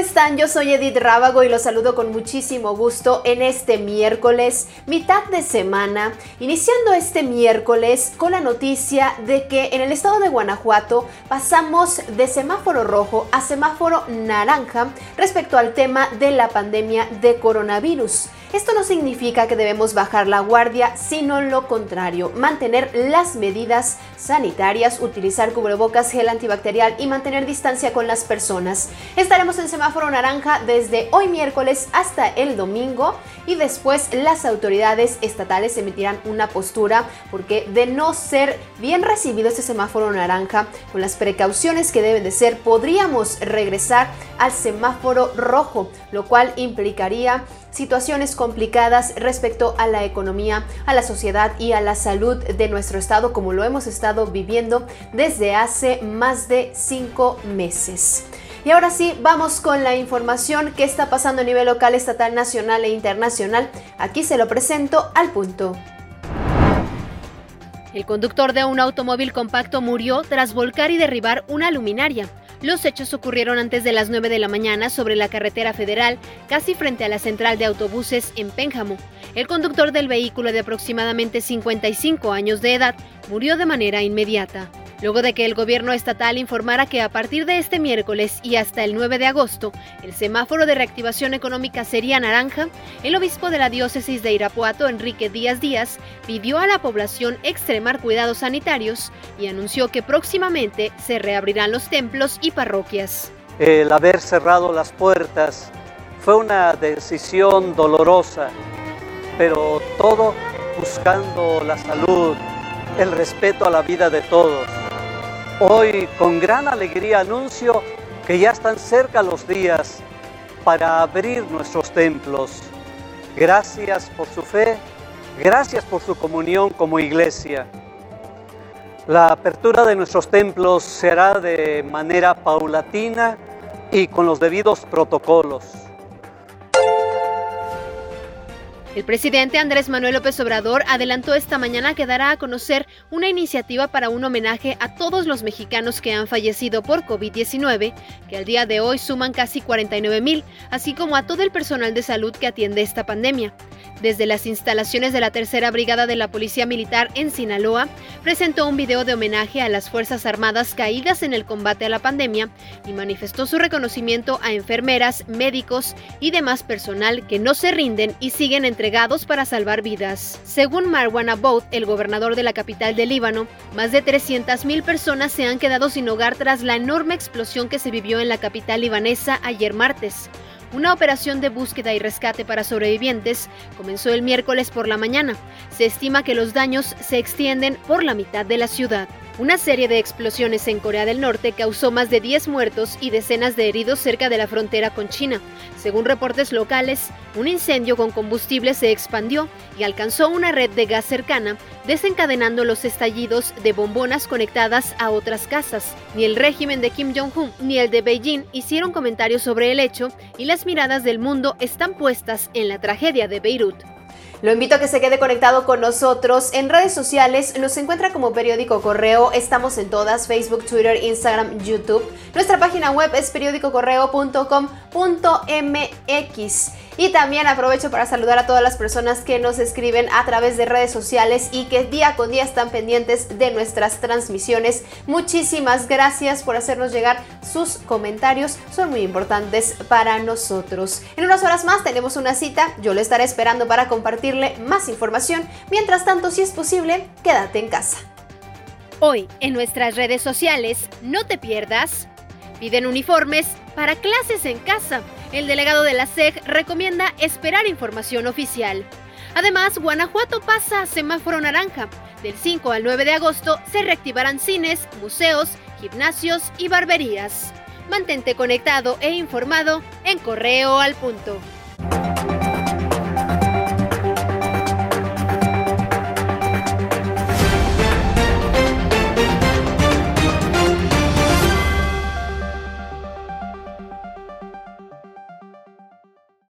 están? Yo soy Edith Rábago y los saludo con muchísimo gusto en este miércoles, mitad de semana, iniciando este miércoles con la noticia de que en el estado de Guanajuato pasamos de semáforo rojo a semáforo naranja respecto al tema de la pandemia de coronavirus. Esto no significa que debemos bajar la guardia, sino lo contrario, mantener las medidas sanitarias, utilizar cubrebocas, gel antibacterial y mantener distancia con las personas. Estaremos en semáforo naranja desde hoy miércoles hasta el domingo y después las autoridades estatales emitirán una postura porque de no ser bien recibido este semáforo naranja con las precauciones que deben de ser, podríamos regresar al semáforo rojo, lo cual implicaría situaciones complicadas respecto a la economía, a la sociedad y a la salud de nuestro estado como lo hemos estado viviendo desde hace más de cinco meses. Y ahora sí, vamos con la información que está pasando a nivel local, estatal, nacional e internacional. Aquí se lo presento al punto. El conductor de un automóvil compacto murió tras volcar y derribar una luminaria. Los hechos ocurrieron antes de las 9 de la mañana sobre la carretera federal, casi frente a la central de autobuses en Pénjamo. El conductor del vehículo de aproximadamente 55 años de edad murió de manera inmediata luego de que el gobierno estatal informara que a partir de este miércoles y hasta el 9 de agosto, el semáforo de reactivación económica sería naranja, el obispo de la diócesis de Irapuato, Enrique Díaz Díaz, pidió a la población extremar cuidados sanitarios y anunció que próximamente se reabrirán los templos y parroquias. El haber cerrado las puertas fue una decisión dolorosa, pero todo buscando la salud, el respeto a la vida de todos. Hoy con gran alegría anuncio que ya están cerca los días para abrir nuestros templos. Gracias por su fe, gracias por su comunión como iglesia. La apertura de nuestros templos será de manera paulatina y con los debidos protocolos. El presidente Andrés Manuel López Obrador adelantó esta mañana que dará a conocer una iniciativa para un homenaje a todos los mexicanos que han fallecido por COVID-19, que al día de hoy suman casi 49 mil, así como a todo el personal de salud que atiende esta pandemia desde las instalaciones de la Tercera Brigada de la Policía Militar en Sinaloa, presentó un video de homenaje a las Fuerzas Armadas caídas en el combate a la pandemia y manifestó su reconocimiento a enfermeras, médicos y demás personal que no se rinden y siguen entregados para salvar vidas. Según Marwan Aboud, el gobernador de la capital de Líbano, más de 300.000 personas se han quedado sin hogar tras la enorme explosión que se vivió en la capital libanesa ayer martes. Una operación de búsqueda y rescate para sobrevivientes comenzó el miércoles por la mañana. Se estima que los daños se extienden por la mitad de la ciudad. Una serie de explosiones en Corea del Norte causó más de 10 muertos y decenas de heridos cerca de la frontera con China. Según reportes locales, un incendio con combustible se expandió y alcanzó una red de gas cercana, desencadenando los estallidos de bombonas conectadas a otras casas. Ni el régimen de Kim Jong-un ni el de Beijing hicieron comentarios sobre el hecho y las miradas del mundo están puestas en la tragedia de Beirut. Lo invito a que se quede conectado con nosotros. En redes sociales nos encuentra como periódico correo. Estamos en todas, Facebook, Twitter, Instagram, YouTube. Nuestra página web es periódicocorreo.com.mx. Y también aprovecho para saludar a todas las personas que nos escriben a través de redes sociales y que día con día están pendientes de nuestras transmisiones. Muchísimas gracias por hacernos llegar sus comentarios, son muy importantes para nosotros. En unas horas más tenemos una cita, yo le estaré esperando para más información. Mientras tanto, si es posible, quédate en casa. Hoy, en nuestras redes sociales, no te pierdas, piden uniformes para clases en casa el delegado de la SEG recomienda esperar información oficial. Además, Guanajuato pasa a semáforo naranja. Del 5 al 9 de agosto se reactivarán cines, museos, gimnasios y barberías. Mantente conectado e informado en Correo al Punto.